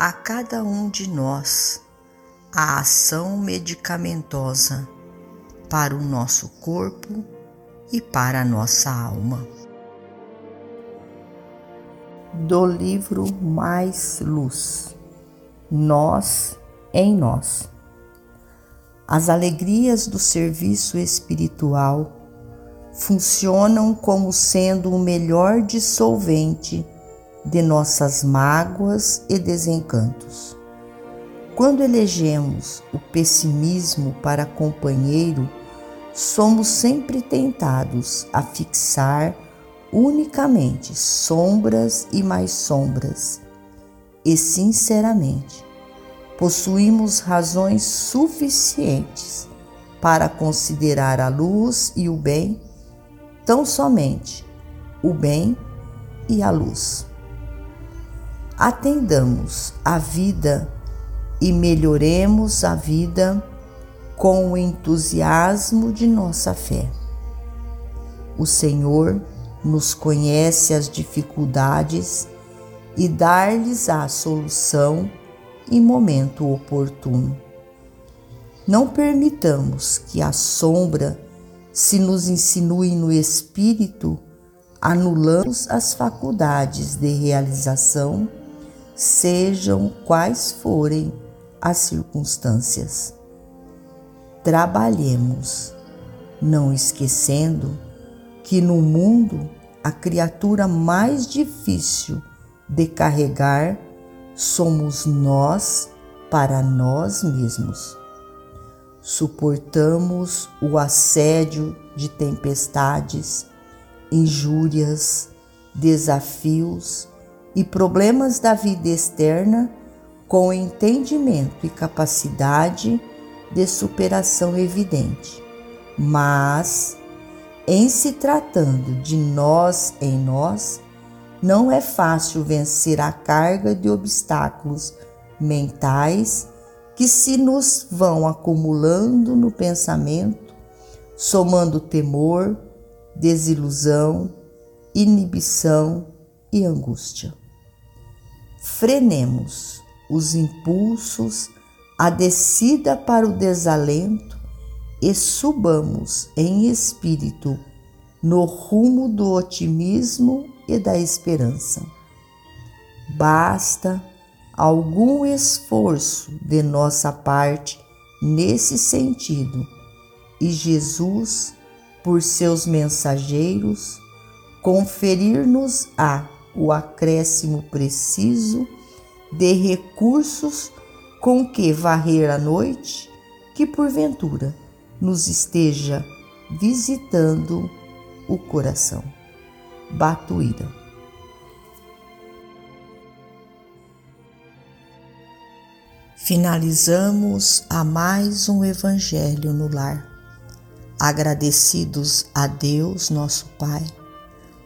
a cada um de nós a ação medicamentosa para o nosso corpo e para a nossa alma. Do livro Mais Luz, Nós em Nós. As alegrias do serviço espiritual funcionam como sendo o melhor dissolvente de nossas mágoas e desencantos. Quando elegemos o pessimismo para companheiro, somos sempre tentados a fixar unicamente sombras e mais sombras. E, sinceramente, possuímos razões suficientes para considerar a luz e o bem tão somente o bem e a luz atendamos a vida e melhoremos a vida com o entusiasmo de nossa fé. O Senhor nos conhece as dificuldades e dar-lhes a solução em momento oportuno. Não permitamos que a sombra se nos insinue no espírito, anulamos as faculdades de realização sejam quais forem as circunstâncias. Trabalhemos, não esquecendo que no mundo a criatura mais difícil de carregar somos nós para nós mesmos. Suportamos o assédio de tempestades, injúrias, desafios e problemas da vida externa com entendimento e capacidade de superação evidente. Mas, em se tratando de nós em nós, não é fácil vencer a carga de obstáculos mentais que se nos vão acumulando no pensamento, somando temor, desilusão, inibição e angústia frenemos os impulsos, a descida para o desalento e subamos em espírito no rumo do otimismo e da esperança. Basta algum esforço de nossa parte nesse sentido e Jesus, por seus mensageiros, conferir-nos-á o acréscimo preciso de recursos com que varrer a noite que porventura nos esteja visitando o coração. Batuíra. Finalizamos a mais um Evangelho no Lar. Agradecidos a Deus, nosso Pai